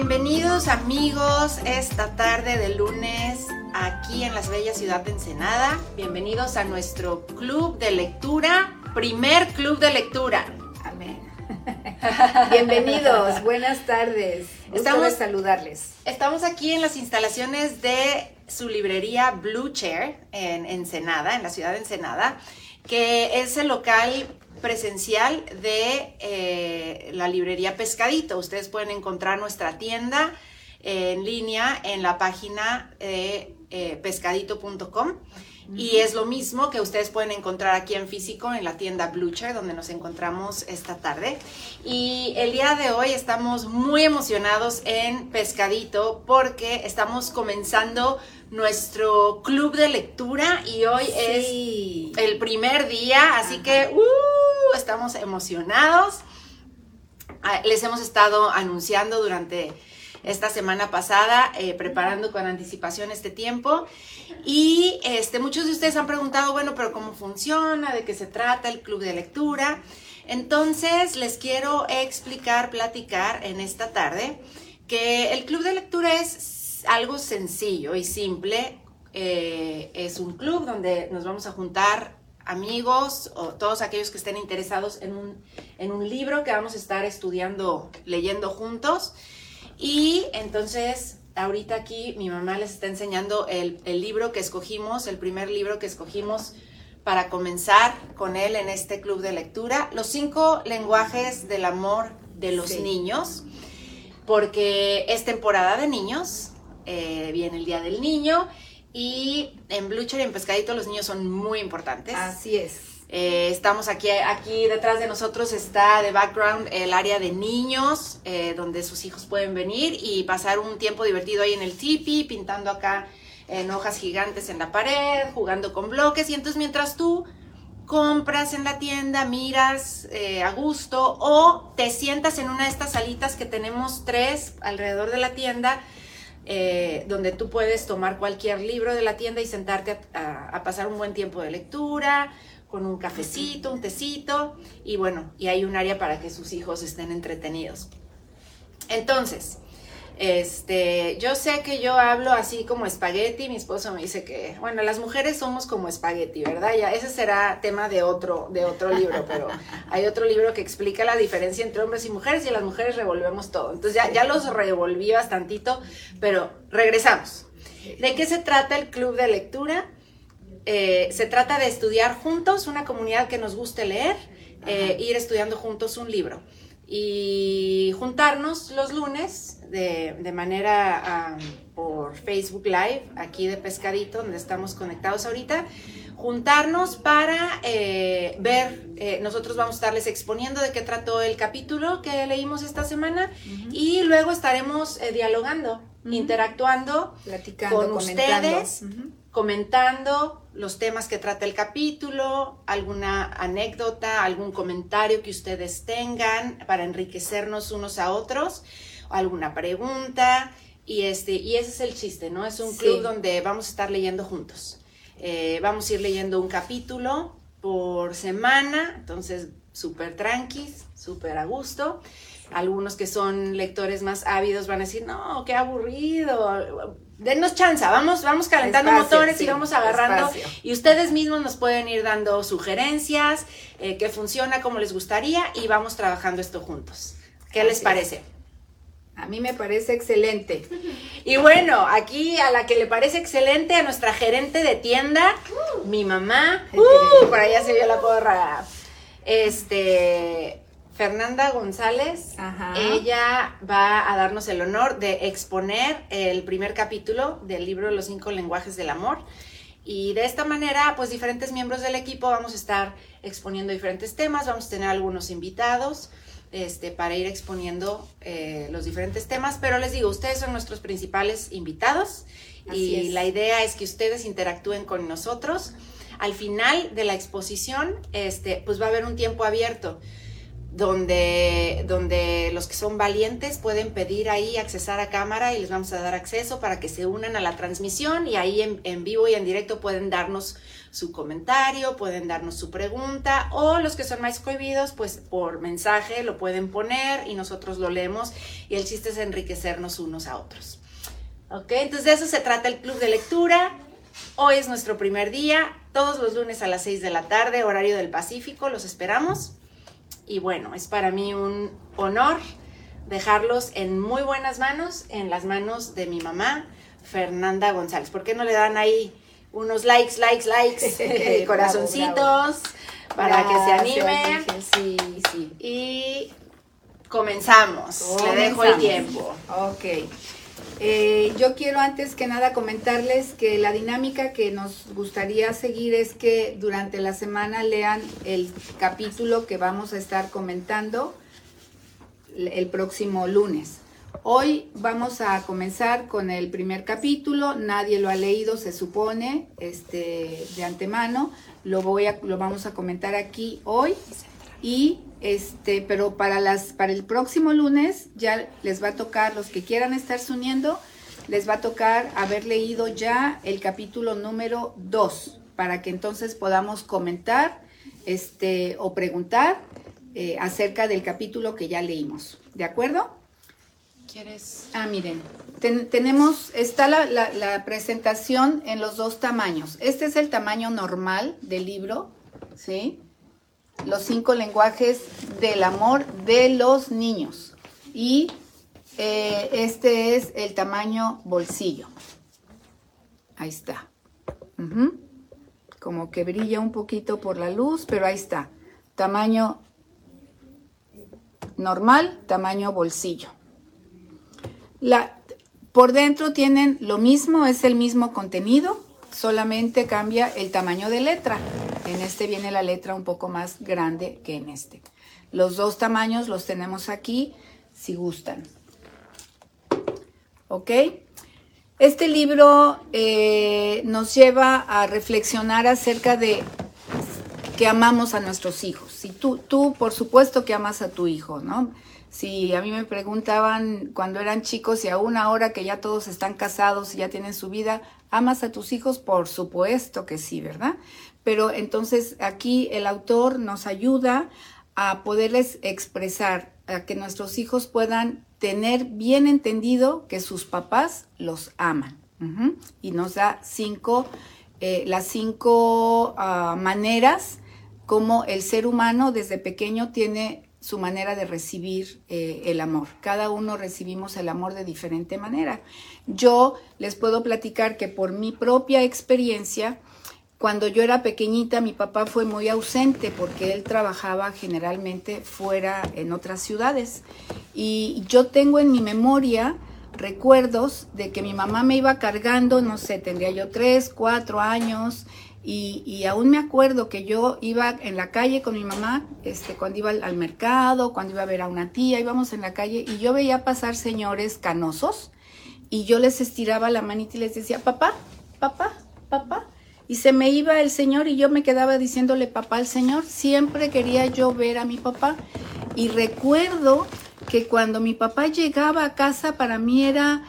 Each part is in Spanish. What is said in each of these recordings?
Bienvenidos amigos esta tarde de lunes aquí en la bella ciudad de Ensenada. Bienvenidos a nuestro club de lectura, primer club de lectura. Amén. Bienvenidos, buenas tardes. Estamos saludarles. Estamos aquí en las instalaciones de su librería Blue Chair en Ensenada, en la ciudad de Ensenada, que es el local presencial de eh, la librería Pescadito. Ustedes pueden encontrar nuestra tienda en línea en la página de eh, pescadito.com. Y es lo mismo que ustedes pueden encontrar aquí en físico en la tienda Blucher, donde nos encontramos esta tarde. Y el día de hoy estamos muy emocionados en Pescadito porque estamos comenzando nuestro club de lectura y hoy es el primer día, así que uh, estamos emocionados. Ah, les hemos estado anunciando durante esta semana pasada, eh, preparando con anticipación este tiempo. Y este, muchos de ustedes han preguntado, bueno, pero ¿cómo funciona? ¿De qué se trata el club de lectura? Entonces, les quiero explicar, platicar en esta tarde que el club de lectura es algo sencillo y simple. Eh, es un club donde nos vamos a juntar amigos o todos aquellos que estén interesados en un, en un libro que vamos a estar estudiando, leyendo juntos. Y entonces, ahorita aquí mi mamá les está enseñando el, libro que escogimos, el primer libro que escogimos para comenzar con él en este club de lectura, Los cinco lenguajes del amor de los niños, porque es temporada de niños, eh, viene el Día del Niño y en Blucher y en Pescadito los niños son muy importantes. Así es. Eh, estamos aquí, aquí detrás de nosotros está de background el área de niños, eh, donde sus hijos pueden venir y pasar un tiempo divertido ahí en el tipi, pintando acá en hojas gigantes en la pared, jugando con bloques. Y entonces mientras tú compras en la tienda, miras eh, a gusto o te sientas en una de estas salitas que tenemos tres alrededor de la tienda, donde tú puedes tomar cualquier libro de la tienda y sentarte a pasar un buen tiempo de lectura con un cafecito, un tecito y bueno, y hay un área para que sus hijos estén entretenidos. Entonces, este, yo sé que yo hablo así como espagueti, mi esposo me dice que, bueno, las mujeres somos como espagueti, ¿verdad? Ya ese será tema de otro de otro libro, pero hay otro libro que explica la diferencia entre hombres y mujeres y las mujeres revolvemos todo. Entonces ya, ya los revolví bastantito, pero regresamos. ¿De qué se trata el club de lectura? Eh, se trata de estudiar juntos, una comunidad que nos guste leer, eh, ir estudiando juntos un libro. Y juntarnos los lunes de, manera por Facebook Live, aquí de Pescadito, donde estamos conectados ahorita, juntarnos para eh, ver, nosotros vamos a estarles exponiendo de qué trató el capítulo que leímos esta semana y luego estaremos dialogando, interactuando Platicando, con ustedes comentando los temas que trata el capítulo, alguna anécdota, algún comentario que ustedes tengan para enriquecernos unos a otros, alguna pregunta. Y, este, y ese es el chiste, ¿no? Es un club donde vamos a estar leyendo juntos. Eh, vamos a ir leyendo un capítulo por semana, entonces súper tranquis, súper a gusto. Algunos que son lectores más ávidos van a decir, no, qué aburrido denos chance, vamos, vamos calentando motores y vamos agarrando. Y ustedes mismos nos pueden ir dando sugerencias, eh, que funciona como les gustaría y vamos trabajando esto juntos. ¿Qué les parece? A mí me parece excelente. Y bueno, aquí a la que le parece excelente, a nuestra gerente de tienda, mi mamá, uh, por allá se vio la porra. Este, Fernanda González, ella va a darnos el honor de exponer el primer capítulo del libro Los cinco lenguajes del amor. Y de esta manera, pues diferentes miembros del equipo vamos a estar exponiendo diferentes temas, vamos a tener algunos invitados este, para ir exponiendo eh, los diferentes temas, pero les digo, ustedes son nuestros principales invitados y la idea es que ustedes interactúen con nosotros. Al final de la exposición, este, pues va a haber un tiempo abierto donde, donde los que son valientes pueden pedir ahí accesar a cámara y les vamos a dar acceso para que se unan a la transmisión y ahí en, vivo y en directo pueden darnos su comentario, pueden darnos su pregunta o los que son más cohibidos, pues por mensaje lo pueden poner y nosotros lo leemos y el chiste es enriquecernos unos a otros. Ok, entonces de eso se trata el club de lectura. Hoy es nuestro primer día, todos los lunes a las 6 de la tarde, horario del Pacífico, los esperamos. Y bueno, es para mí un honor dejarlos en muy buenas manos, en las manos de mi mamá, Fernanda González. ¿Por qué no le dan ahí unos likes, likes, likes, corazoncitos para que se anime? Sí, sí. Y comenzamos. Le dejo el tiempo. Ok. Eh, yo quiero antes que nada comentarles que la dinámica que nos gustaría seguir es que durante la semana lean el capítulo que vamos a estar comentando el próximo lunes. Hoy vamos a comenzar con el primer capítulo. Nadie lo ha leído, se supone, este, de antemano. Lo voy a, lo vamos a comentar aquí hoy. Y este, pero para las, para el próximo lunes ya les va a tocar los que quieran estarse uniendo, les va a tocar haber leído ya el capítulo número 2 para que entonces podamos comentar, este, o preguntar eh, acerca del capítulo que ya leímos. ¿De acuerdo? ¿Quieres? Ah, miren, tenemos, está la, la, presentación en los dos tamaños. Este es el tamaño normal del libro, ¿sí? Los cinco lenguajes del amor de los niños. Y eh, este es el tamaño bolsillo. Ahí está. Como que brilla un poquito por la luz, pero ahí está. Tamaño normal, tamaño bolsillo. La, por dentro tienen lo mismo, es el mismo contenido, solamente cambia el tamaño de letra. En este viene la letra un poco más grande que en este. Los dos tamaños los tenemos aquí, si gustan. ¿Ok? Este libro eh, nos lleva a reflexionar acerca de que amamos a nuestros hijos. Si tú, tú, por supuesto que amas a tu hijo, ¿no? Si a mí me preguntaban cuando eran chicos y aún ahora que ya todos están casados y ya tienen su vida, ¿amas a tus hijos? Por supuesto que sí, ¿verdad? Pero entonces aquí el autor nos ayuda a poderles expresar, a que nuestros hijos puedan tener bien entendido que sus papás los aman. Y nos da cinco, eh, las cinco ah, maneras como el ser humano desde pequeño tiene su manera de recibir eh, el amor. Cada uno recibimos el amor de diferente manera. Yo les puedo platicar que por mi propia experiencia, cuando yo era pequeñita, mi papá fue muy ausente porque él trabajaba generalmente fuera en otras ciudades. Y yo tengo en mi memoria recuerdos de que mi mamá me iba cargando, no sé, tendría yo tres, cuatro años, y, aún me acuerdo que yo iba en la calle con mi mamá, este, cuando iba al, mercado, cuando iba a ver a una tía, íbamos en la calle y yo veía pasar señores canosos y yo les estiraba la manita y les decía, papá, papá, papá. Y se me iba el señor y yo me quedaba diciéndole papá al señor. Siempre quería yo ver a mi papá. Y recuerdo que cuando mi papá llegaba a casa para mí era,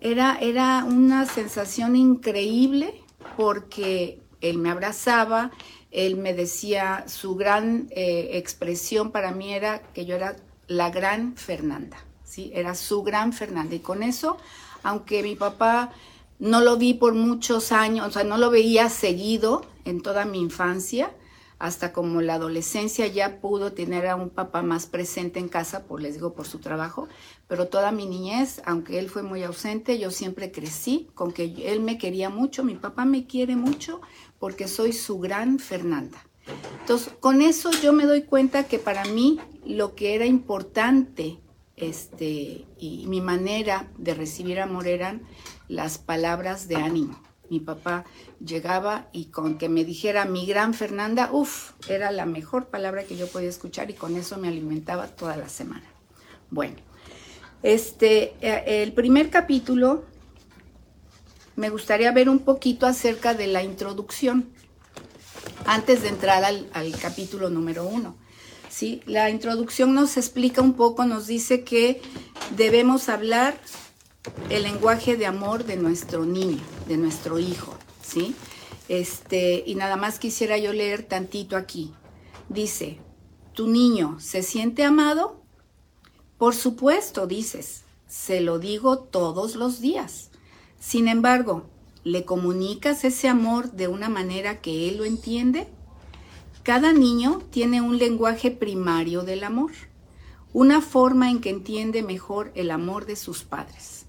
era, era una sensación increíble porque él me abrazaba, él me decía, su gran eh, expresión para mí era que yo era la gran Fernanda, ¿sí? Era su gran Fernanda. Y con eso, aunque mi papá no lo vi por muchos años, o sea, no lo veía seguido en toda mi infancia, hasta como la adolescencia ya pudo tener a un papá más presente en casa, por les digo, por su trabajo, pero toda mi niñez, aunque él fue muy ausente, yo siempre crecí con que él me quería mucho, mi papá me quiere mucho porque soy su gran Fernanda. Entonces, con eso yo me doy cuenta que para mí lo que era importante este, y mi manera de recibir amor eran las palabras de ánimo. Mi papá llegaba y con que me dijera mi gran Fernanda, uff, era la mejor palabra que yo podía escuchar y con eso me alimentaba toda la semana. Bueno, este, eh, el primer capítulo me gustaría ver un poquito acerca de la introducción antes de entrar al, capítulo número uno. ¿sí? La introducción nos explica un poco, nos dice que debemos hablar el lenguaje de amor de nuestro niño, de nuestro hijo. ¿sí? Este, y nada más quisiera yo leer tantito aquí. Dice, ¿tu niño se siente amado? Por supuesto, dices, se lo digo todos los días. Sin embargo, ¿le comunicas ese amor de una manera que él lo entiende? Cada niño tiene un lenguaje primario del amor, una forma en que entiende mejor el amor de sus padres.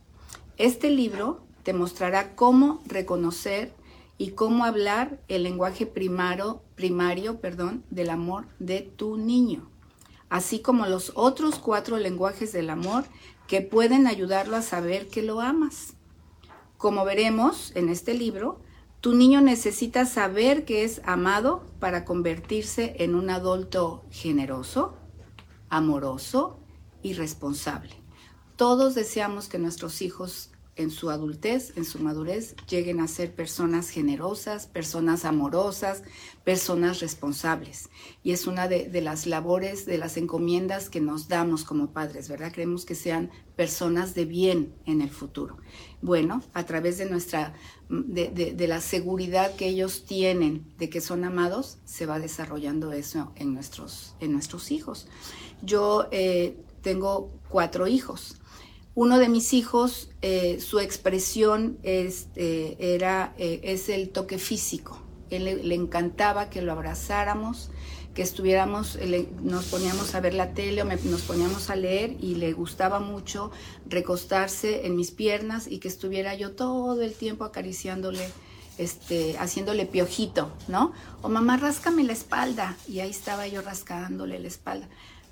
Este libro te mostrará cómo reconocer y cómo hablar el lenguaje primario, perdón, del amor de tu niño, así como los otros cuatro lenguajes del amor que pueden ayudarlo a saber que lo amas. Como veremos en este libro, tu niño necesita saber que es amado para convertirse en un adulto generoso, amoroso y responsable. Todos deseamos que nuestros hijos en su adultez, en su madurez, lleguen a ser personas generosas, personas amorosas, personas responsables. Y es una de, las labores, de las encomiendas que nos damos como padres, ¿verdad? Queremos que sean personas de bien en el futuro. Bueno, a través de nuestra, de, la seguridad que ellos tienen de que son amados, se va desarrollando eso en nuestros, en nuestros hijos. Yo eh, tengo cuatro hijos uno de mis hijos, eh, su expresión es, eh, era, eh, es el toque físico. Él le, encantaba que lo abrazáramos, que estuviéramos, nos poníamos a ver la tele o nos poníamos a leer y le gustaba mucho recostarse en mis piernas y que estuviera yo todo el tiempo acariciándole, este, haciéndole piojito, ¿no? O mamá, ráscame la espalda. Y ahí estaba yo rascándole la espalda.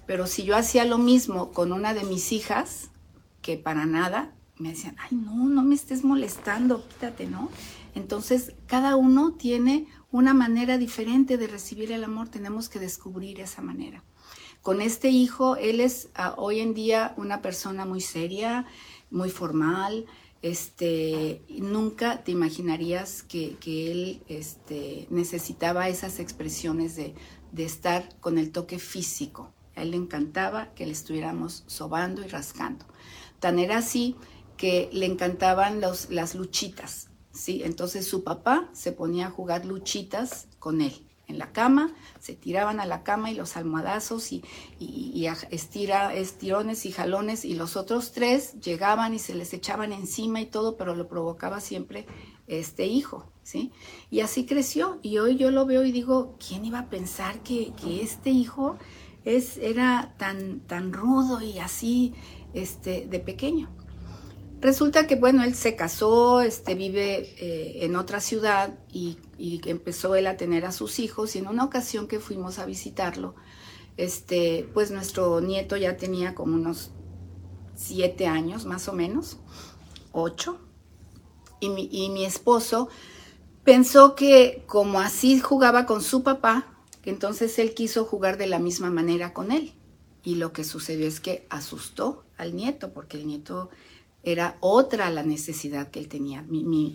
Pero si yo hacía lo mismo con una de mis hijas, que para nada me decían, ay, no, no me estés molestando, quítate, ¿no? Entonces, cada uno tiene una manera diferente de recibir el amor, tenemos que descubrir esa manera. Con este hijo, él es ah, hoy en día una persona muy seria, muy formal, este, nunca te imaginarías que, él este, necesitaba esas expresiones de, de estar con el toque físico. A él le encantaba que le estuviéramos sobando y rascando. Tan era así que le encantaban los, las luchitas, ¿sí? Entonces su papá se ponía a jugar luchitas con él en la cama, se tiraban a la cama y los almohadazos y, y, estira, estirones y jalones y los otros tres llegaban y se les echaban encima y todo, pero lo provocaba siempre este hijo, ¿sí? Y así creció y hoy yo lo veo y digo, ¿quién iba a pensar que, que este hijo es, era tan, tan rudo y así este, de pequeño. Resulta que, bueno, él se casó, este, vive eh, en otra ciudad y, empezó él a tener a sus hijos y en una ocasión que fuimos a visitarlo, este, pues nuestro nieto ya tenía como unos siete años más o menos, ocho, y mi, y mi esposo pensó que como así jugaba con su papá, que entonces él quiso jugar de la misma manera con él. Y lo que sucedió es que asustó al nieto, porque el nieto era otra la necesidad que él tenía. Mi, mi,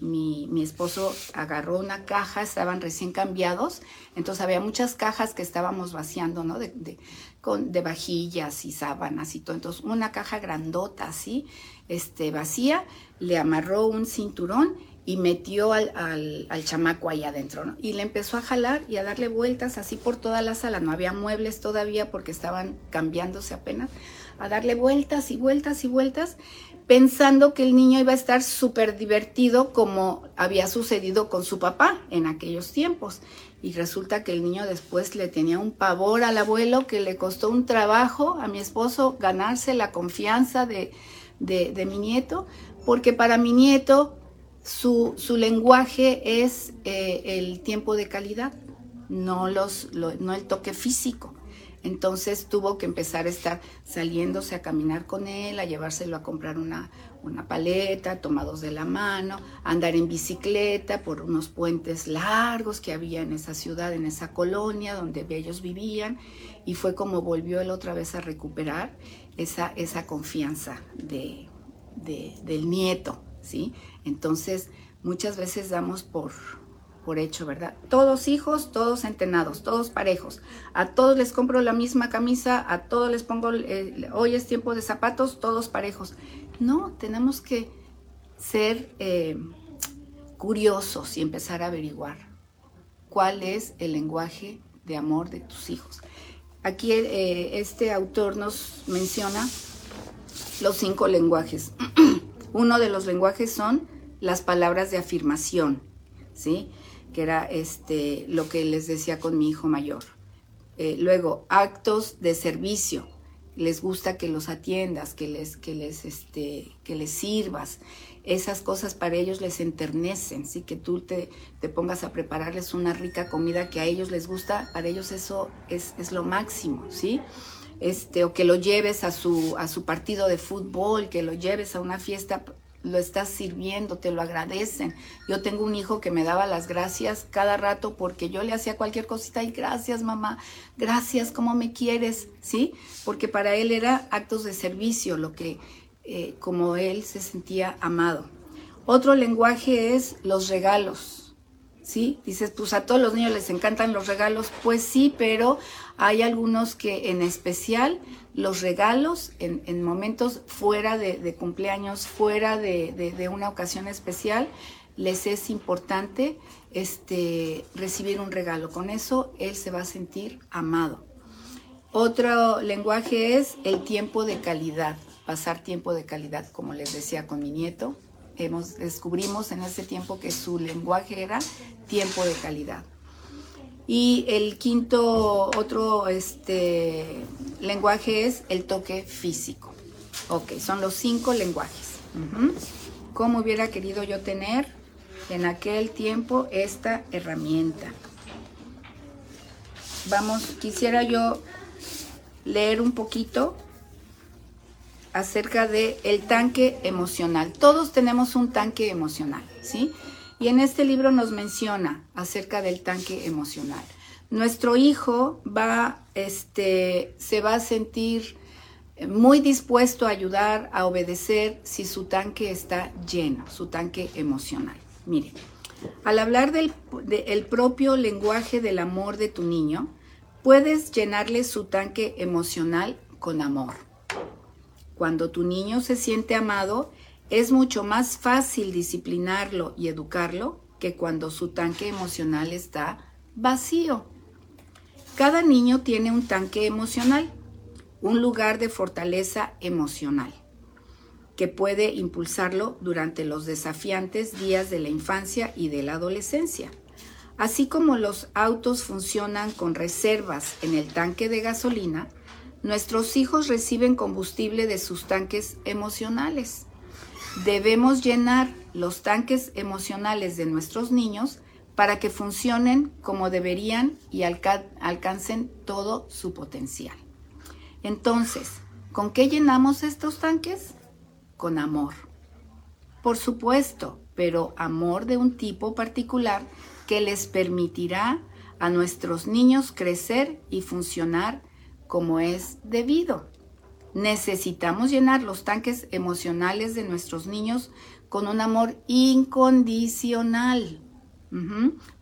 mi, esposo agarró una caja, estaban recién cambiados, entonces había muchas cajas que estábamos vaciando, ¿no? De, de, con, de vajillas y sábanas y todo. Entonces, una caja grandota así, este, vacía, le amarró un cinturón y metió al, al, chamaco ahí adentro, ¿no? Y le empezó a jalar y a darle vueltas así por toda la sala. No había muebles todavía porque estaban cambiándose apenas. A darle vueltas y vueltas y vueltas, pensando que el niño iba a estar súper divertido como había sucedido con su papá en aquellos tiempos. Y resulta que el niño después le tenía un pavor al abuelo que le costó un trabajo a mi esposo ganarse la confianza de, de mi nieto, porque para mi nieto su, lenguaje es eh, el tiempo de calidad, no, los, no el toque físico. Entonces tuvo que empezar a estar saliéndose a caminar con él, a llevárselo a comprar una, una paleta, tomados de la mano, andar en bicicleta por unos puentes largos que había en esa ciudad, en esa colonia donde ellos vivían, y fue como volvió él otra vez a recuperar esa, esa confianza de, del nieto, ¿sí? Entonces, muchas veces damos por, por hecho, ¿verdad? Todos hijos, todos entrenados, todos parejos. A todos les compro la misma camisa, a todos les pongo, eh, hoy es tiempo de zapatos, todos parejos. No, tenemos que ser eh, curiosos y empezar a averiguar cuál es el lenguaje de amor de tus hijos. Aquí eh, este autor nos menciona los cinco lenguajes. Uno de los lenguajes son las palabras de afirmación, ¿sí? Que era este, lo que les decía con mi hijo mayor. Eh, luego, actos de servicio. Les gusta que los atiendas, que les, que les, este, que les sirvas. Esas cosas para ellos les enternecen, ¿sí? Que tú te, te, pongas a prepararles una rica comida que a ellos les gusta, para ellos eso es, es lo máximo, ¿sí? Este, o que lo lleves a su, a su partido de fútbol, que lo lleves a una fiesta, lo estás sirviendo, te lo agradecen. Yo tengo un hijo que me daba las gracias cada rato porque yo le hacía cualquier cosita y gracias mamá, gracias, ¿cómo me quieres? ¿Sí? Porque para él era actos de servicio, lo que eh, como él se sentía amado. Otro lenguaje es los regalos. ¿Sí? Dices, pues a todos los niños les encantan los regalos. Pues sí, pero hay algunos que en especial los regalos en, momentos fuera de, cumpleaños, fuera de, una ocasión especial, les es importante este, recibir un regalo. Con eso él se va a sentir amado. Otro lenguaje es el tiempo de calidad, pasar tiempo de calidad, como les decía con mi nieto. Hemos, descubrimos en ese tiempo que su lenguaje era tiempo de calidad. Y el quinto, otro este, lenguaje es el toque físico. Ok, son los cinco lenguajes. ¿Cómo hubiera querido yo tener en aquel tiempo esta herramienta? Vamos, quisiera yo leer un poquito acerca de el tanque emocional. Todos tenemos un tanque emocional, ¿sí? Y en este libro nos menciona acerca del tanque emocional. Nuestro hijo va, este, se va a sentir muy dispuesto a ayudar, a obedecer si su tanque está lleno, su tanque emocional. Miren, al hablar del propio lenguaje del amor de tu niño, puedes llenarle su tanque emocional con amor. Cuando tu niño se siente amado, es mucho más fácil disciplinarlo y educarlo que cuando su tanque emocional está vacío. Cada niño tiene un tanque emocional, un lugar de fortaleza emocional, que puede impulsarlo durante los desafiantes días de la infancia y de la adolescencia. Así como los autos funcionan con reservas en el tanque de gasolina, nuestros hijos reciben combustible de sus tanques emocionales. Debemos llenar los tanques emocionales de nuestros niños para que funcionen como deberían y alcancen todo su potencial. Entonces, ¿con qué llenamos estos tanques? Con amor. Por supuesto, pero amor de un tipo particular que les permitirá a nuestros niños crecer y funcionar como es debido. Necesitamos llenar los tanques emocionales de nuestros niños con un amor incondicional,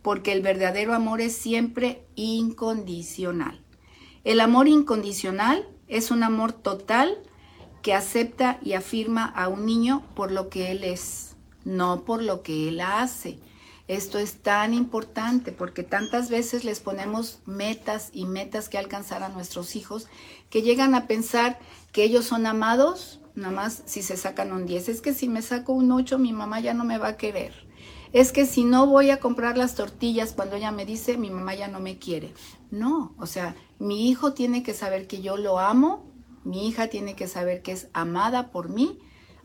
porque el verdadero amor es siempre incondicional. El amor incondicional es un amor total que acepta y afirma a un niño por lo que él es, no por lo que él hace. Esto es tan importante porque tantas veces les ponemos metas y metas que alcanzar a nuestros hijos que llegan a pensar que ellos son amados, nada más si se sacan un 10. Es que si me saco un 8, mi mamá ya no me va a querer. Es que si no voy a comprar las tortillas cuando ella me dice, mi mamá ya no me quiere. No, o sea, mi hijo tiene que saber que yo lo amo, mi hija tiene que saber que es amada por mí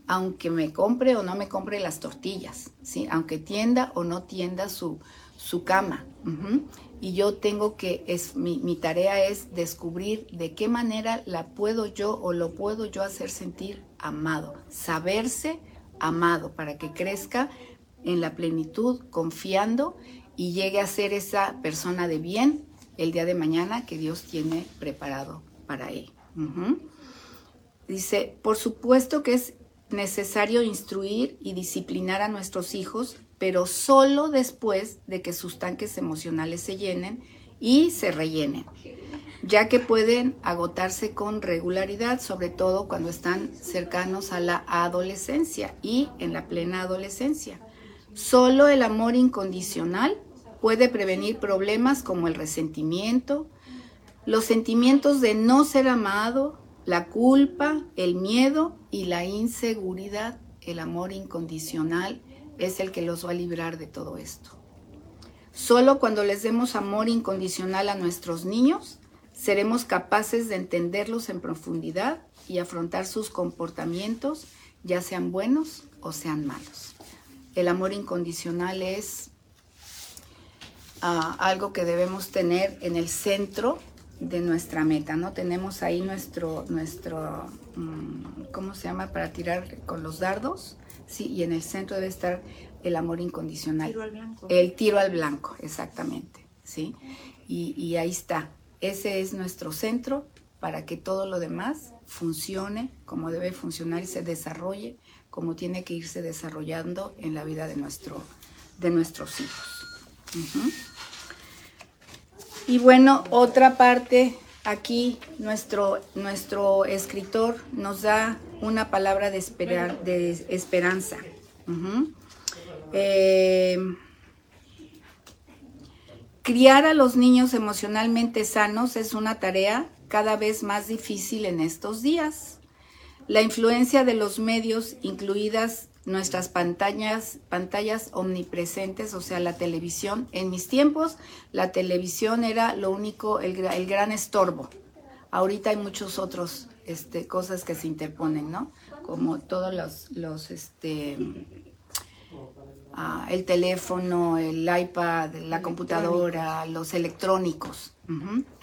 aunque me compre o no me compre las tortillas, ¿sí? aunque tienda o no tienda su, su cama. Y yo tengo que, es, mi, mi, tarea es descubrir de qué manera la puedo yo o lo puedo yo hacer sentir amado, saberse amado para que crezca en la plenitud, confiando y llegue a ser esa persona de bien el día de mañana que Dios tiene preparado para él. Dice, por supuesto que es necesario instruir y disciplinar a nuestros hijos, pero solo después de que sus tanques emocionales se llenen y se rellenen, ya que pueden agotarse con regularidad, sobre todo cuando están cercanos a la adolescencia y en la plena adolescencia. Solo el amor incondicional puede prevenir problemas como el resentimiento, los sentimientos de no ser amado, la culpa, el miedo y la inseguridad. El amor incondicional es el que los va a librar de todo esto. Solo cuando les demos amor incondicional a nuestros niños, seremos capaces de entenderlos en profundidad y afrontar sus comportamientos, ya sean buenos o sean malos. El amor incondicional es ah, algo que debemos tener en el centro de nuestra meta, ¿no? Tenemos ahí nuestro, nuestro, mm, ¿cómo se llama? Para tirar con los dardos, sí, y en el centro debe estar el amor incondicional. Tiro al blanco. El tiro al blanco, exactamente, sí. Y, y ahí está. Ese es nuestro centro para que todo lo demás funcione como debe funcionar y se desarrolle como tiene que irse desarrollando en la vida de, nuestro, de nuestros hijos. Y bueno, otra parte, aquí nuestro, nuestro escritor nos da una palabra de, espera- de esperanza. Eh, criar a los niños emocionalmente sanos es una tarea cada vez más difícil en estos días. La influencia de los medios, incluidas nuestras pantallas, pantallas omnipresentes, o sea, la televisión. En mis tiempos, la televisión era lo único, el, el gran estorbo. Ahorita hay muchos otros este, cosas que se interponen, ¿no? Como todos los, los este, ah, el teléfono, el iPad, la computadora, los electrónicos.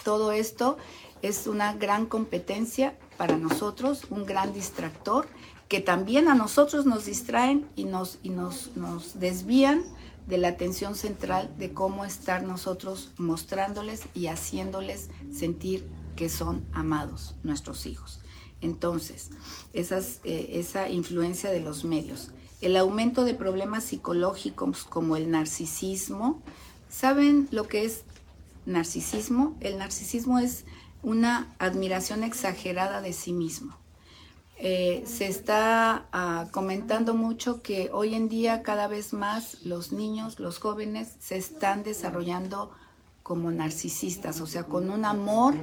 Todo esto es una gran competencia para nosotros, un gran distractor que también a nosotros nos distraen y nos, y nos, nos desvían de la atención central de cómo estar nosotros mostrándoles y haciéndoles sentir que son amados nuestros hijos. Entonces, eh, esa influencia de los medios, el aumento de problemas psicológicos como el narcisismo, ¿saben lo que es narcisismo? El narcisismo es una admiración exagerada de sí mismo. Eh, se está ah, comentando mucho que hoy en día cada vez más los niños, los jóvenes se están desarrollando como narcisistas, o sea, con un amor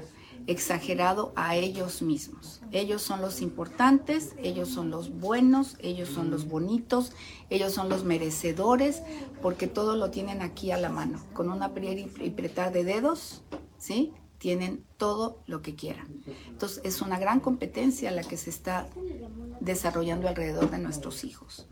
exagerado a ellos mismos. Ellos son los importantes, ellos son los buenos, ellos son los bonitos, ellos son los merecedores, porque todo lo tienen aquí a la mano, con una apretar de dedos, ¿sí? Tienen todo lo que quieran. Entonces es una gran competencia la que se está desarrollando alrededor de nuestros hijos.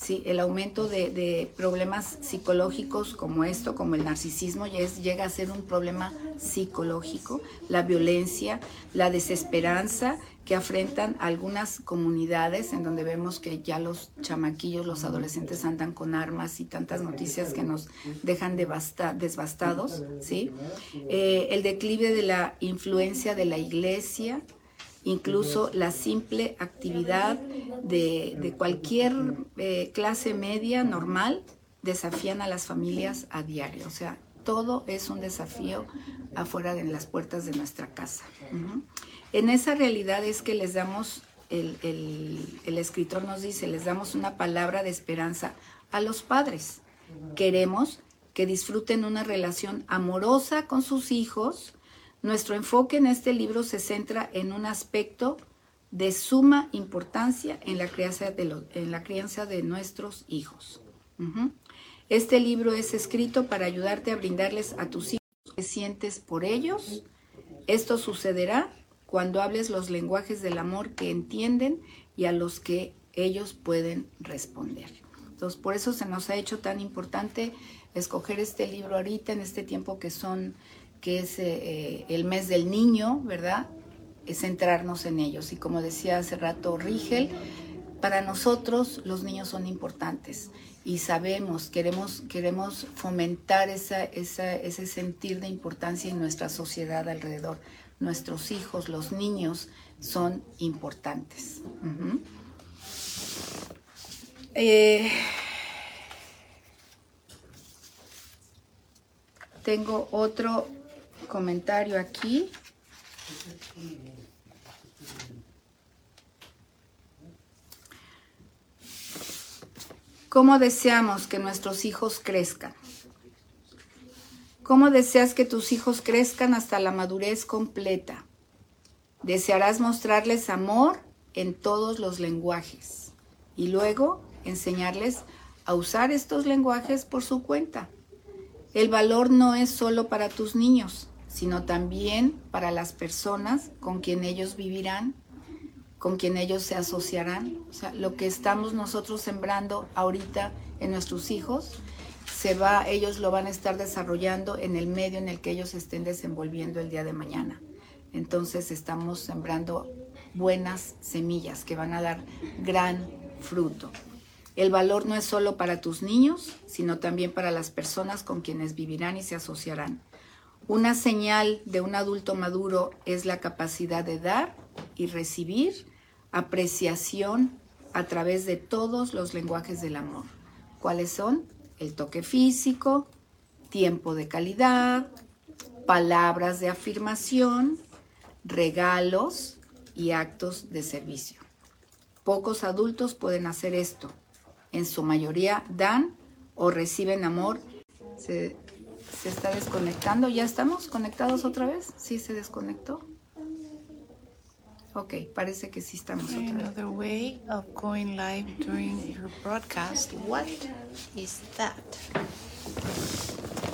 Sí, el aumento de, de problemas psicológicos como esto, como el narcisismo, ya es- llega a ser un problema psicológico, la violencia, la desesperanza que afrentan algunas comunidades en donde vemos que ya los chamaquillos, los adolescentes andan con armas y tantas noticias que nos dejan devasta- desbastados, ¿sí? Eh, el declive de la influencia de la iglesia, incluso la simple actividad de, de cualquier eh, clase media normal desafían a las familias a diario. O sea, todo es un desafío afuera de las puertas de nuestra casa. En esa realidad es que les damos, el, el- el escritor nos dice, les damos una palabra de esperanza a los padres. Queremos que disfruten una relación amorosa con sus hijos. Nuestro enfoque en este libro se centra en un aspecto de suma importancia en la crianza de, los- en la crianza de nuestros hijos. Este libro es escrito para ayudarte a brindarles a tus hijos que sientes por ellos. Esto sucederá cuando hables los lenguajes del amor que entienden y a los que ellos pueden responder. Entonces, por eso se nos ha hecho tan importante escoger este libro ahorita, en este tiempo que son, que es eh, el mes del niño, ¿verdad? Es centrarnos en ellos. Y como decía hace rato Rigel, para nosotros los niños son importantes y sabemos, queremos, queremos fomentar esa, esa- ese sentir de importancia en nuestra sociedad alrededor. Nuestros hijos, los niños, son importantes. Eh, tengo otro comentario aquí. ¿Cómo deseamos que nuestros hijos crezcan? ¿Cómo deseas que tus hijos crezcan hasta la madurez completa? Desearás mostrarles amor en todos los lenguajes y luego enseñarles a usar estos lenguajes por su cuenta. El valor no es solo para tus niños, sino también para las personas con quien ellos vivirán, con quien ellos se asociarán. O sea, lo que estamos nosotros sembrando ahorita en nuestros hijos, se va, ellos lo van a estar desarrollando en el medio en el que ellos estén desenvolviendo el día de mañana. Entonces estamos sembrando buenas semillas que van a dar gran fruto. El valor no es solo para tus niños, sino también para las personas con quienes vivirán y se asociarán. Una señal de un adulto maduro es la capacidad de dar y recibir apreciación a través de todos los lenguajes del amor. ¿Cuáles son? El toque físico, tiempo de calidad, palabras de afirmación, regalos y actos de servicio. Pocos adultos pueden hacer esto, en su mayoría dan o reciben amor. Está desconectando. ¿Ya estamos conectados otra vez? ¿Sí se desconectó? Ok, parece que sí estamos otra vez. Another way of going live during your broadcast. What is that?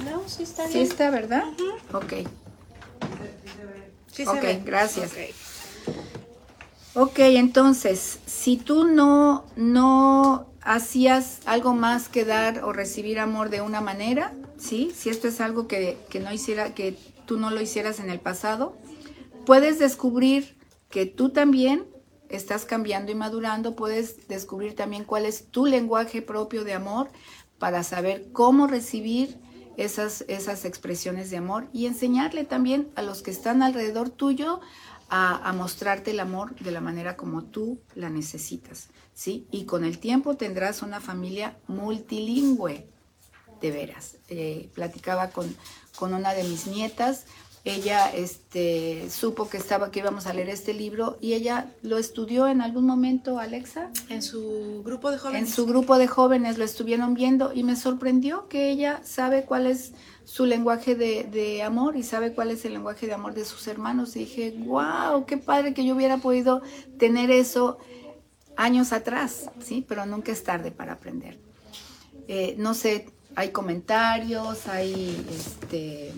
No, sí está bien. Sí está, ¿verdad? Ok. Sí ok, gracias. Ok, entonces, si tú no, no hacías algo más que dar o recibir amor de una manera, ¿sí? Si esto es algo que, no hiciera, que tú no lo hicieras en el pasado, puedes descubrir que tú también estás cambiando y madurando, puedes descubrir también cuál es tu lenguaje propio de amor para saber cómo recibir esas, esas expresiones de amor y enseñarle también a los que están alrededor tuyo a, mostrarte el amor de la manera como tú la necesitas, ¿sí? Y con el tiempo tendrás una familia multilingüe, de veras. Eh, platicaba con, con una de mis nietas, ella este, supo que estaba que íbamos a leer este libro y ella lo estudió en algún momento, Alexa. En su grupo de jóvenes. En su grupo de jóvenes lo estuvieron viendo y me sorprendió que ella sabe cuál es su lenguaje de, amor y sabe cuál es el lenguaje de amor de sus hermanos. Y dije, wow, qué padre que yo hubiera podido tener eso años atrás, ¿sí? Pero nunca es tarde para aprender. Eh, no sé, hay comentarios, hay este...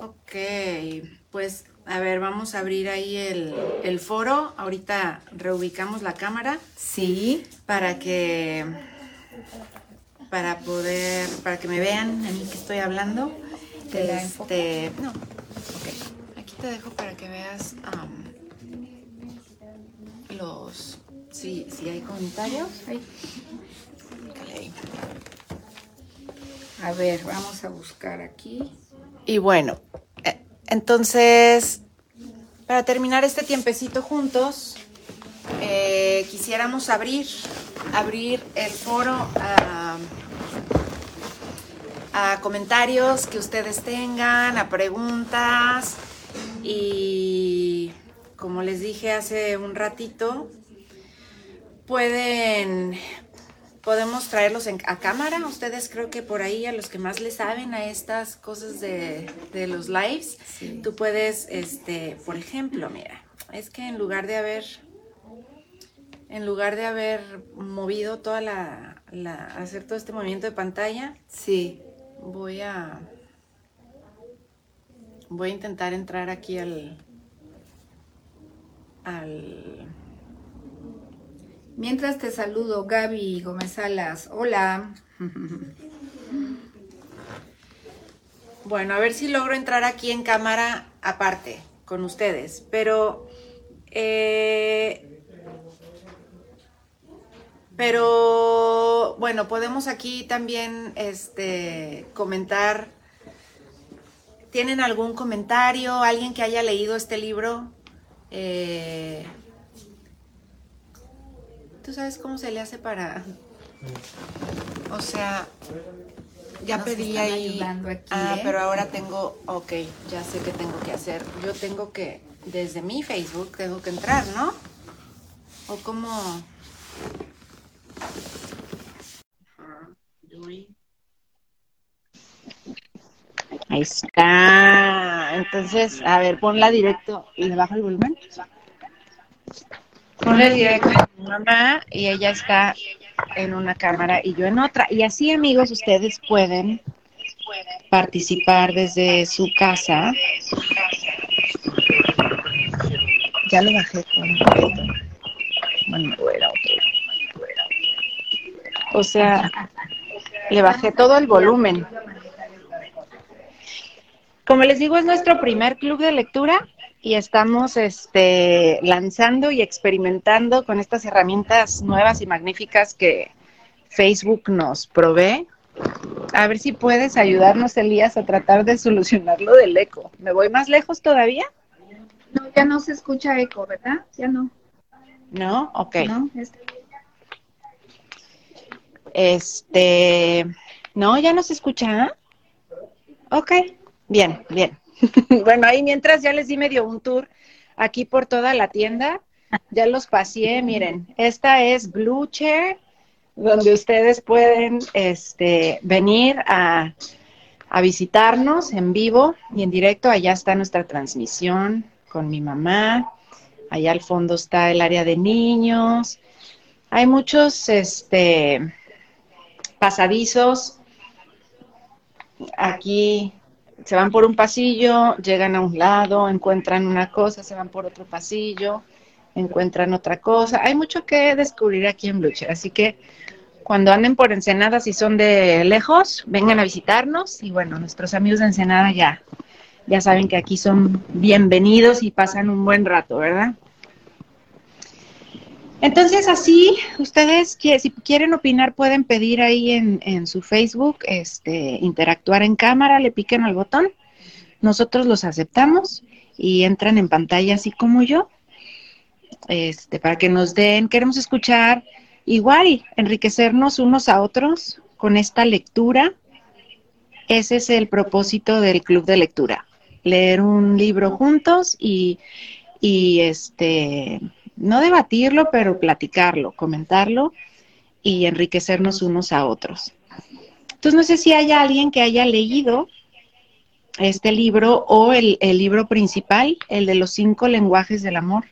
Ok, pues a ver, vamos a abrir ahí el, el foro. Ahorita reubicamos la cámara. Sí. Para que para poder, para que me vean a mí que estoy hablando. este, no, ok. Aquí te dejo para que veas los, si, si hay comentarios. A ver, vamos a buscar aquí. Y bueno, eh, entonces, para terminar este tiempecito juntos, eh, quisiéramos abrir, abrir el foro a, a comentarios que ustedes tengan, a preguntas y como les dije hace un ratito, pueden podemos traerlos a cámara. Ustedes creo que por ahí a los que más les saben a estas cosas de, los lives, tú puedes, este, por ejemplo, mira, es que en lugar de haber en lugar de haber movido toda la, hacer todo este movimiento de pantalla, sí, voy a, voy a intentar entrar aquí al, al, mientras te saludo, Gaby Gómez Salas, hola. Bueno, a ver si logro entrar aquí en cámara aparte con ustedes, pero eh, pero bueno, podemos aquí también este, comentar. ¿Tienen algún comentario? ¿Alguien que haya leído este libro? Eh, ¿Tú sabes cómo se le hace para.? O sea, ya pedí ahí. ah, ¿eh? pero ahora tengo. Ok, ya sé qué tengo que hacer. Yo tengo que. Desde mi Facebook tengo que entrar, ¿no? ¿O cómo.? Ahí está. Entonces, a ver, ponla directo. ¿Le bajo el volumen? Ponle directo a mi mamá y ella está en una cámara y yo en otra. Y así, amigos, ustedes pueden participar desde su casa. Ya lo bajé Bueno, O sea, le bajé todo el volumen. Como les digo, es nuestro primer club de lectura y estamos este, lanzando y experimentando con estas herramientas nuevas y magníficas que Facebook nos provee. A ver si puedes ayudarnos, Elías, a tratar de solucionar lo del eco. ¿Me voy más lejos todavía? No, ya no se escucha eco, ¿verdad? Ya no. ¿No? Ok. No, este... este... No, ya no se escucha. Ok. Bien, bien. bueno, ahí mientras ya les di medio un tour aquí por toda la tienda. Ya los pasé, miren, esta es Blue Chair, donde ustedes pueden este, venir a, a visitarnos en vivo y en directo. Allá está nuestra transmisión con mi mamá. Allá al fondo está el área de niños. Hay muchos este, pasadizos. Aquí se van por un pasillo, llegan a un lado, encuentran una cosa, se van por otro pasillo, encuentran otra cosa. Hay mucho que descubrir aquí en Blucher, así que cuando anden por Ensenada, si son de lejos, vengan a visitarnos y bueno, nuestros amigos de Ensenada ya, ya saben que aquí son bienvenidos y pasan un buen rato, ¿verdad? Entonces, así, ustedes si quieren opinar, pueden pedir ahí en, su Facebook, este, interactuar en cámara, le piquen al botón, nosotros los aceptamos y entran en pantalla así como yo, este, para que nos den, queremos escuchar igual, enriquecernos unos a otros con esta lectura. Ese es el propósito del club de lectura, leer un libro juntos y este no debatirlo, pero platicarlo, comentarlo y enriquecernos unos a otros. Entonces, no sé si hay alguien que haya leído este libro o el, libro principal, el de los cinco lenguajes del amor.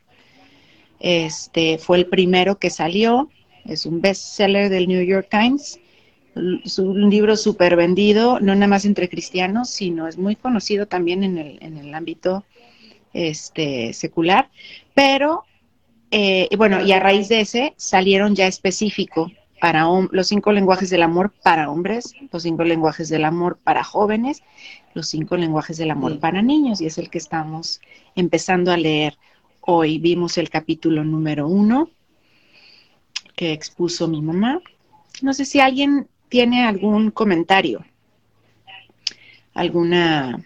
Este fue el primero que salió, es un bestseller del New York Times, es un libro súper vendido, no nada más entre cristianos, sino es muy conocido también en el, en el ámbito este, secular, pero eh, bueno, y a raíz de ese salieron ya específico para los cinco lenguajes del amor para hombres, los cinco lenguajes del amor para jóvenes, los cinco lenguajes del amor para niños, y es el que estamos empezando a leer hoy. Vimos el capítulo número uno que expuso mi mamá. No sé si alguien tiene algún comentario, alguna...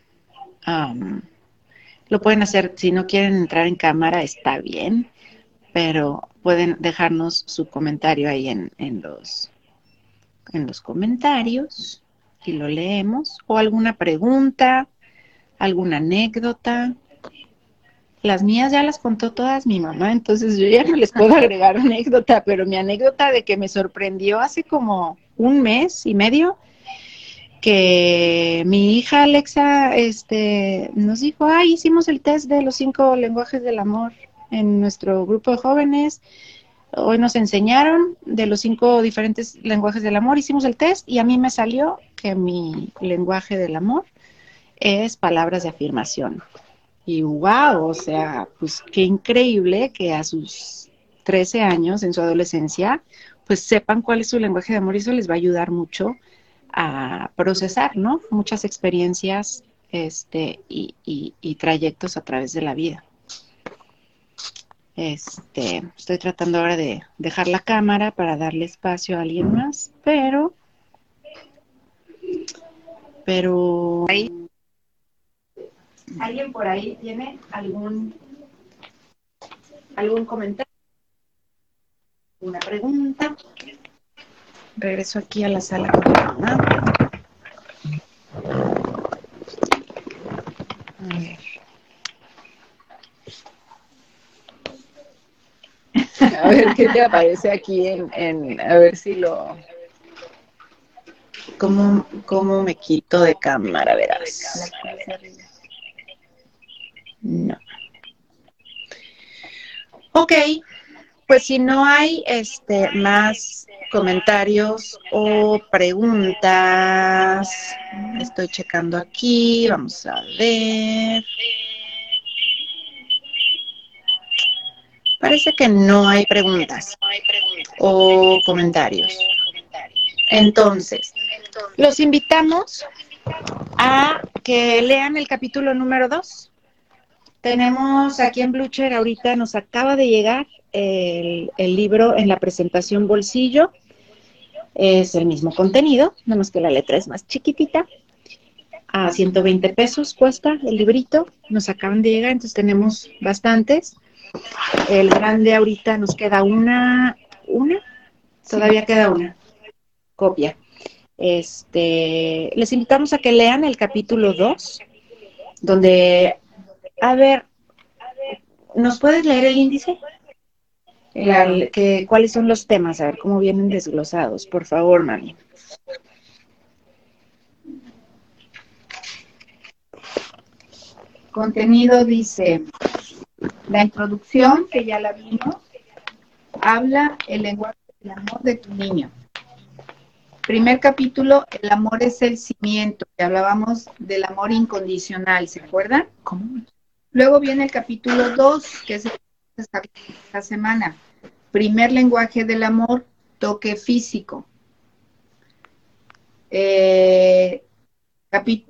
lo pueden hacer, si no quieren entrar en cámara, está bien pero pueden dejarnos su comentario ahí en, en, los, en los comentarios y lo leemos, o alguna pregunta, alguna anécdota. Las mías ya las contó todas mi mamá, entonces yo ya no les puedo agregar anécdota, pero mi anécdota de que me sorprendió hace como un mes y medio que mi hija Alexa este, nos dijo, ay, hicimos el test de los cinco lenguajes del amor en nuestro grupo de jóvenes. Hoy nos enseñaron de los cinco diferentes lenguajes del amor, hicimos el test y a mí me salió que mi lenguaje del amor es palabras de afirmación. Y wow, o sea, pues qué increíble que a sus 13 años, en su adolescencia, pues sepan cuál es su lenguaje de amor y eso les va a ayudar mucho a procesar, ¿no? Muchas experiencias este, y, y trayectos a través de la vida. Este, estoy tratando ahora de dejar la cámara para darle espacio a alguien más, pero, pero ¿Alguien por ahí tiene algún algún comentario? ¿Una pregunta? Regreso aquí a la sala A ver. A ver qué te aparece aquí en, a ver si lo... ¿cómo, ¿cómo me quito de cámara? Verás. No. Ok, pues si no hay este más comentarios o preguntas, estoy checando aquí, vamos a ver. Parece que no hay preguntas o comentarios. Entonces, los invitamos a que lean el capítulo número 2. Tenemos aquí en Blucher, ahorita nos acaba de llegar el, libro en la presentación bolsillo. Es el mismo contenido, nada más que la letra es más chiquitita. A 120 pesos cuesta el librito. Nos acaban de llegar, entonces tenemos bastantes. El grande ahorita nos queda una, una, todavía queda una copia. Este, les invitamos a que lean el capítulo 2, donde, a ver, ¿nos puedes leer el índice? que, ¿Cuáles son los temas? A ver cómo vienen desglosados, por favor, mami. Contenido dice, la introducción, que ya la vimos, habla el lenguaje del amor de tu niño. Primer capítulo, el amor es el cimiento, que hablábamos del amor incondicional, ¿se acuerdan? ¿Cómo? Luego viene el capítulo 2, que es esta semana. Primer lenguaje del amor, toque físico. Eh,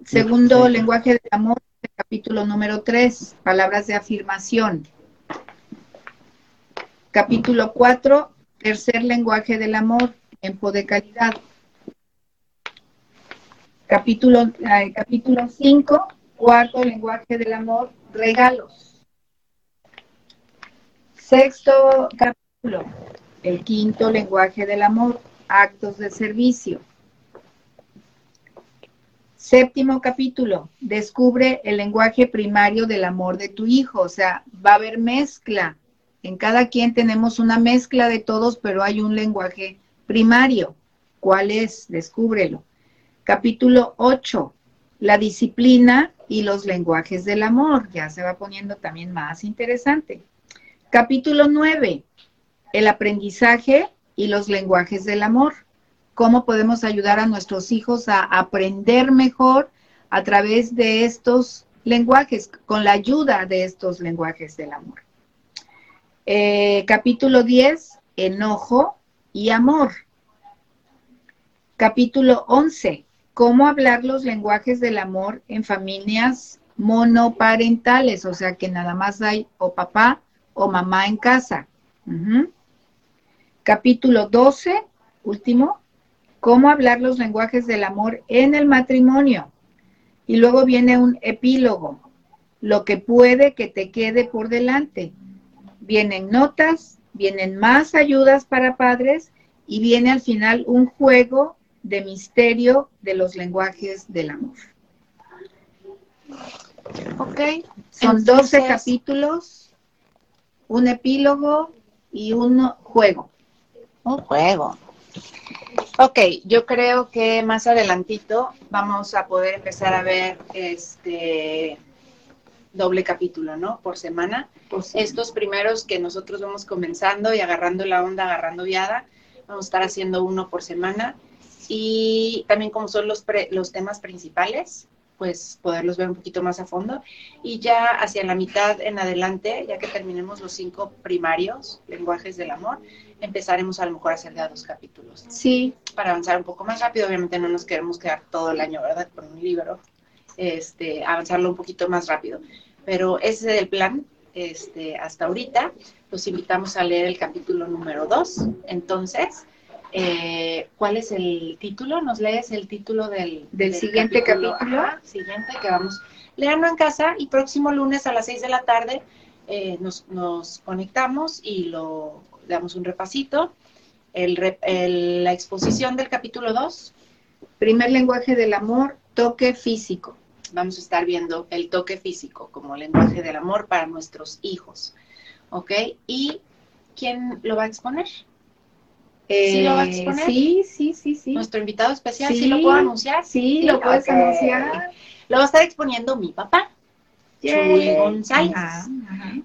segundo lenguaje del amor, capítulo número 3, palabras de afirmación. Capítulo 4, tercer lenguaje del amor, tiempo de calidad. Capítulo, capítulo 5, cuarto lenguaje del amor, regalos. Sexto capítulo, el quinto lenguaje del amor, actos de servicio. Séptimo capítulo, descubre el lenguaje primario del amor de tu hijo, o sea, va a haber mezcla. En cada quien tenemos una mezcla de todos, pero hay un lenguaje primario. ¿Cuál es? Descúbrelo. Capítulo 8, la disciplina y los lenguajes del amor. Ya se va poniendo también más interesante. Capítulo 9, el aprendizaje y los lenguajes del amor cómo podemos ayudar a nuestros hijos a aprender mejor a través de estos lenguajes, con la ayuda de estos lenguajes del amor. Eh, capítulo 10, enojo y amor. Capítulo 11, cómo hablar los lenguajes del amor en familias monoparentales, o sea que nada más hay o papá o mamá en casa. Capítulo 12, último, cómo hablar los lenguajes del amor en el matrimonio. Y luego viene un epílogo, lo que puede que te quede por delante. Vienen notas, vienen más ayudas para padres y viene al final un juego de misterio de los lenguajes del amor. Ok, son 12 capítulos, un epílogo y un juego. Un juego. Ok, yo creo que más adelantito vamos a poder empezar a ver este doble capítulo, ¿no? Por semana. Estos primeros que nosotros vamos comenzando y agarrando la onda, agarrando viada, vamos a estar haciendo uno por semana. Y también como son los, los temas principales, pues poderlos ver un poquito más a fondo. Y ya hacia la mitad en adelante, ya que terminemos los cinco primarios, lenguajes del amor, empezaremos a lo mejor a hacer ya dos capítulos. Sí. Para avanzar un poco más rápido, obviamente no nos queremos quedar todo el año, ¿verdad? Con un libro, este, avanzarlo un poquito más rápido. Pero ese es el plan, este, hasta ahorita. Los invitamos a leer el capítulo número dos. Entonces, eh, ¿Cuál es el título? ¿Nos lees el título del, del, siguiente capítulo? siguiente que vamos. Leanlo en casa y próximo lunes a las 6 de la tarde eh, nos, nos, conectamos y lo damos un repasito. El, la exposición del capítulo 2. Primer lenguaje del amor, toque físico. Vamos a estar viendo el toque físico como lenguaje del amor para nuestros hijos. ¿Ok? ¿Y quién lo va a exponer? ¿Sí lo vas a exponer? Sí, sí, sí, sí. Nuestro invitado especial, ¿sí, lo puedo anunciar? Sí, lo puedes anunciar. Lo va a estar exponiendo mi papá. Chuy González.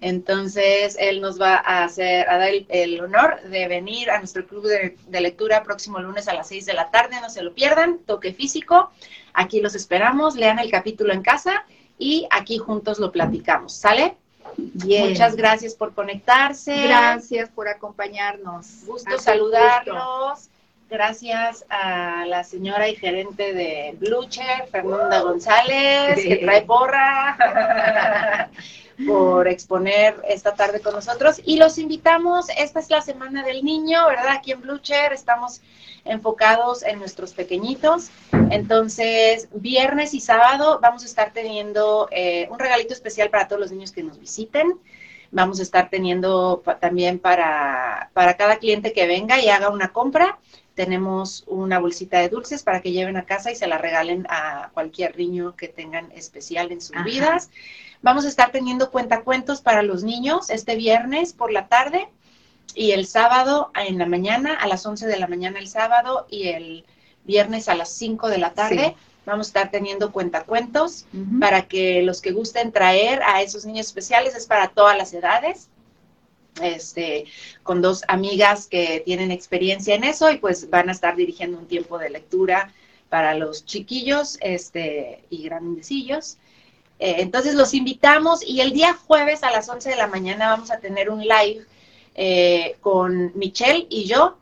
Entonces, él nos va a hacer, a dar el, honor de venir a nuestro club de, lectura próximo lunes a las 6 de la tarde, no se lo pierdan, toque físico, aquí los esperamos, lean el capítulo en casa y aquí juntos lo platicamos, ¿sale? Muchas gracias por conectarse. Gracias por acompañarnos. Gusto saludarlos. Gracias a la señora y gerente de Blucher, Fernanda González, que trae porra, por exponer esta tarde con nosotros. Y los invitamos, esta es la Semana del Niño, ¿verdad? Aquí en Blucher estamos enfocados en nuestros pequeñitos. Entonces, viernes y sábado vamos a estar teniendo eh, un regalito especial para todos los niños que nos visiten. Vamos a estar teniendo también para, para cada cliente que venga y haga una compra tenemos una bolsita de dulces para que lleven a casa y se la regalen a cualquier niño que tengan especial en sus vidas. Vamos a estar teniendo cuentacuentos para los niños este viernes por la tarde y el sábado en la mañana, a las 11 de la mañana el sábado y el viernes a las 5 de la tarde. Vamos a estar teniendo cuentacuentos para que los que gusten traer a esos niños especiales, es para todas las edades este, con dos amigas que tienen experiencia en eso y pues van a estar dirigiendo un tiempo de lectura para los chiquillos este, y grandecillos. Eh, entonces los invitamos y el día jueves a las 11 de la mañana vamos a tener un live eh, con Michelle y yo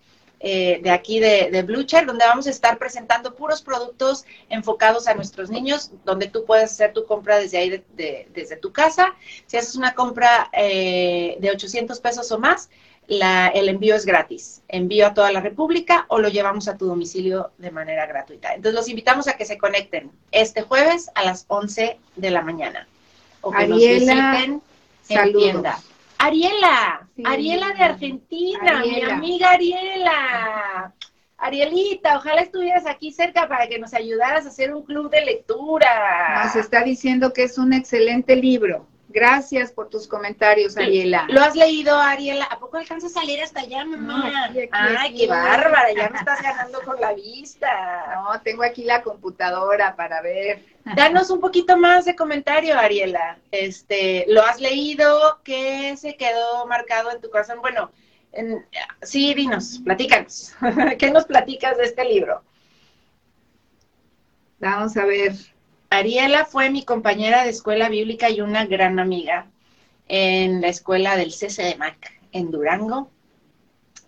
eh, de aquí de, de Blucher, donde vamos a estar presentando puros productos enfocados a nuestros niños, donde tú puedes hacer tu compra desde ahí, desde tu casa. Si haces una compra eh, de 800 pesos o más, la, el envío es gratis. Envío a toda la República o lo llevamos a tu domicilio de manera gratuita. Entonces los invitamos a que se conecten este jueves a las 11 de la mañana. O que nos visiten en tienda. Ariela, Ariela de Argentina, mi amiga Ariela. Arielita, ojalá estuvieras aquí cerca para que nos ayudaras a hacer un club de lectura. Nos está diciendo que es un excelente libro. Gracias por tus comentarios, Ariela. ¿Lo has leído, Ariela? ¿A poco alcanzas a salir hasta allá, mamá? Ay, qué bárbara, ya me estás ganando con la vista. No, tengo aquí la computadora para ver. Danos un poquito más de comentario, Ariela. Este, ¿lo has leído? ¿Qué se quedó marcado en tu corazón? Bueno, sí, dinos, platícanos. ¿Qué nos platicas de este libro? Vamos a ver. Ariela fue mi compañera de escuela bíblica y una gran amiga en la escuela del CCDMAC en Durango,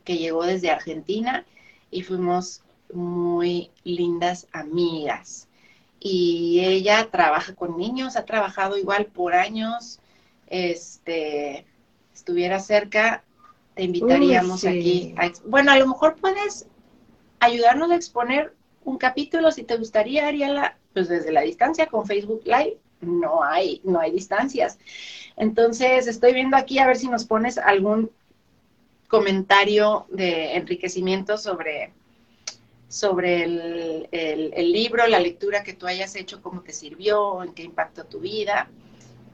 que llegó desde Argentina y fuimos muy lindas amigas. Y ella trabaja con niños, ha trabajado igual por años. Este, estuviera cerca, te invitaríamos aquí. bueno, a lo mejor puedes ayudarnos a exponer un capítulo si te gustaría, Ariela, pues desde la distancia con Facebook Live no hay, no hay distancias. Entonces, estoy viendo aquí a ver si nos pones algún comentario de enriquecimiento sobre, sobre el, libro, la lectura que tú hayas hecho, cómo te sirvió, en qué impactó tu vida.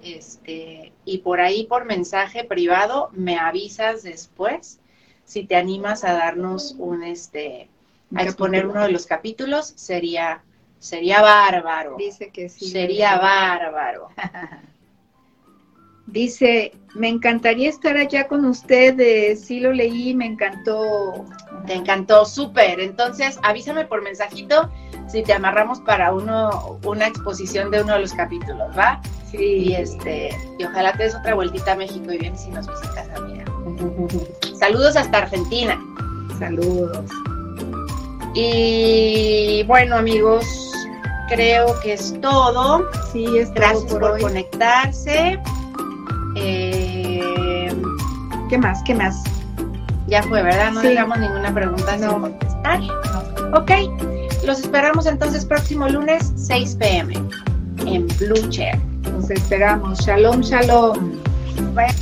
Este, y por ahí, por mensaje privado, me avisas después si te animas a darnos un, este, a exponer uno de los capítulos, sería Sería bárbaro. Dice que sí. Sería bárbaro. Dice, me encantaría estar allá con ustedes. Sí lo leí, me encantó. Te encantó, súper. Entonces, avísame por mensajito si te amarramos para uno, una exposición de uno de los capítulos, ¿va? Sí. Y este, y ojalá te des otra vueltita a México y vienes y nos visitas, amiga. Saludos hasta Argentina. Saludos. Y bueno, amigos, creo que es todo. Sí, es Gracias por, conectarse. Eh, ¿Qué más? ¿Qué más? Ya fue, ¿verdad? No dejamos ninguna pregunta sin contestar. Ok, los esperamos entonces próximo lunes, 6 pm, en Blue Chair. Nos esperamos. Shalom, shalom. Bye.